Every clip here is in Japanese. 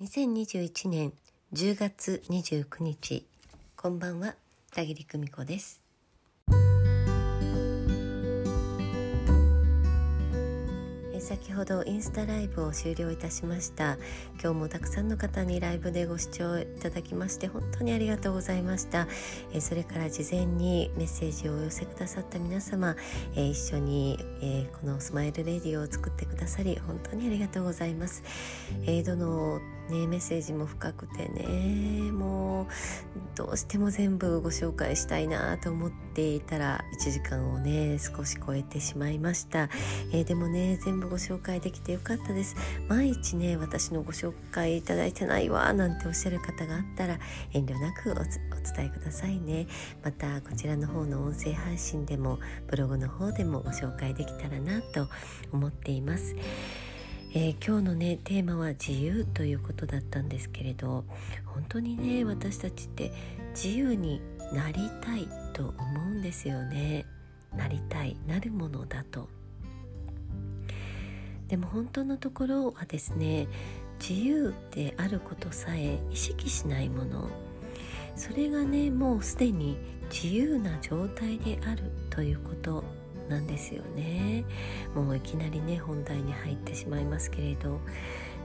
2021年10月29日。こんばんは田切久美子です。先ほどインスタライブを終了いたしました。今日もたくさんの方にライブでご視聴いただきまして本当にありがとうございました。えそれから事前にメッセージをお寄せくださった皆様え一緒にえこのスマイルレディを作ってくださり本当にありがとうございます。えどのね、メッセージも深くてねもうどうしても全部ご紹介したいなと思っていたら1時間をね少し超えてしまいました、えー、でもね全部ご紹介できてよかったです。毎日ね私のご紹介いただいてないわなんておっしゃる方があったら遠慮なくお伝えくださいね。またこちらの方の音声配信でもブログの方でもご紹介できたらなと思っています。えー、今日のねテーマは自由ということだったんですけれど本当にね私たちって自由になりたいと思うんですよね。なりたいなるものだと。でも本当のところはですね自由であることさえ意識しないもの。それがねもうすでに自由な状態であるということ。なんですよね。もういきなりね本題に入ってしまいますけれど。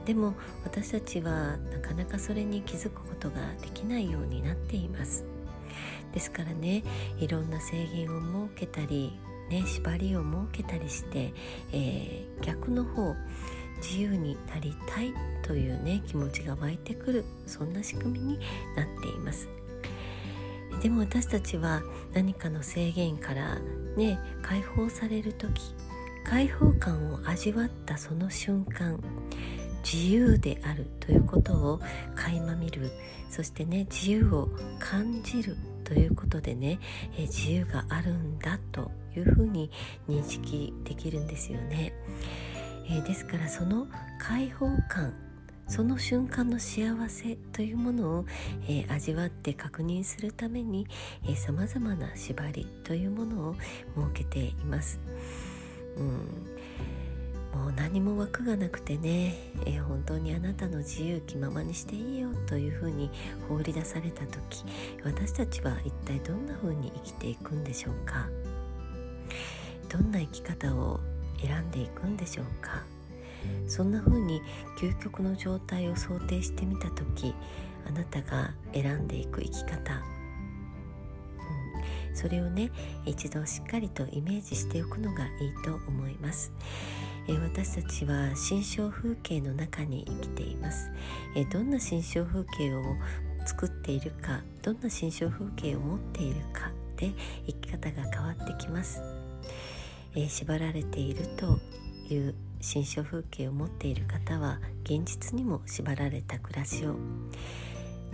でも私たちはなかなかそれに気づくことができないようになっています。ですからねいろんな制限を設けたり、ね、縛りを設けたりして、えー、逆の方自由になりたいというね気持ちが湧いてくるそんな仕組みになっています。でも私たちは何かの制限からね解放される時解放感を味わったその瞬間自由であるということを垣間見る。そしてね自由を感じるということでね、え自由があるんだというふうに認識できるんですよね、え、ですからその解放感その瞬間の幸せというものを、えー、味わって確認するためにさまざまな縛りというものを設けています。うん、もう何も枠がなくてね、えー、本当にあなたの自由気ままにしていいよというふうに放り出された時私たちは一体どんなふうに生きていくんでしょうか？どんな生き方を選んでいくんでしょうか？そんな風に究極の状態を想定してみた時あなたが選んでいく生き方、うん、それをね一度しっかりとイメージしておくのがいいと思います。え私たちは心象風景の中に生きています。えどんな心象風景を作っているかどんな心象風景を持っているかで生き方が変わってきます。え縛られているという新象風景を持っている方は現実にも縛られた暮らしを。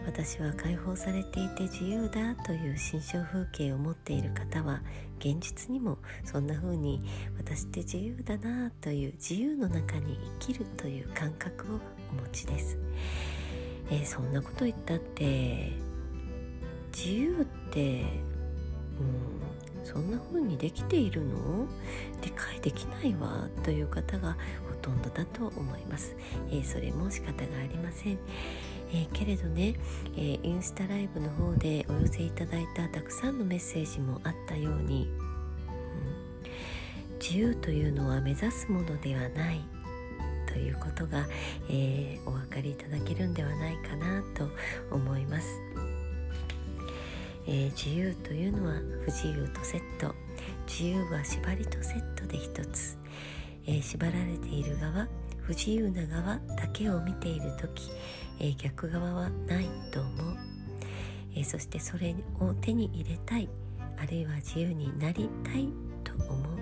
私は解放されていて自由だという心象風景を持っている方は現実にもそんな風に私って自由だなという自由の中に生きるという感覚をお持ちです、えー、そんなこと言ったって自由ってうんそんな風にできているの？理解できないわ？という方がほとんどだと思います、えー、それも仕方がありません、えー、けれどね、えー、インスタライブの方でお寄せいただいたたくさんのメッセージもあったように、うん、自由というのは目指すものではない。ということが、えお分かりいただけるんではないかなと思います。えー、自由というのは不自由とセット。自由は縛りとセットで一つ、えー、縛られている側不自由な側だけを見ている時、えー、逆側はないと思う、えそしてそれを手に入れたいあるいは自由になりたいと思う。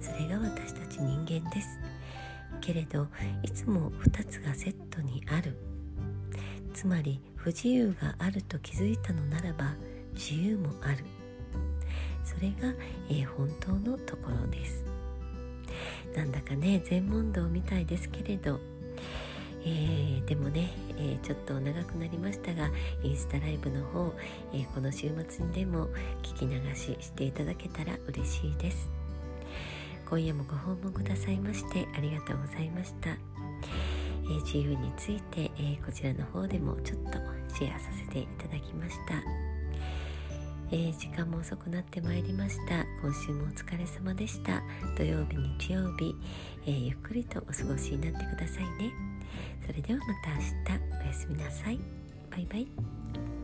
それが私たち人間です。けれどいつも2つがセットにある。つまり不自由があると気づいたのならば自由もある。それが、えー、本当のところです。なんだかね全問答みたいですけれど。えー、でもね、えー、ちょっと長くなりましたがインスタライブの方、え、この週末にでも聞き流ししていただけたら嬉しいです。今夜もご訪問くださいましてありがとうございました、え、自由について、え、こちらの方でもちょっとシェアさせていただきました、え、時間も遅くなってまいりました。今週もお疲れ様でした。土曜日日曜日、えゆっくりとお過ごしになってくださいね。それではまた明日。おやすみなさい。バイバイ。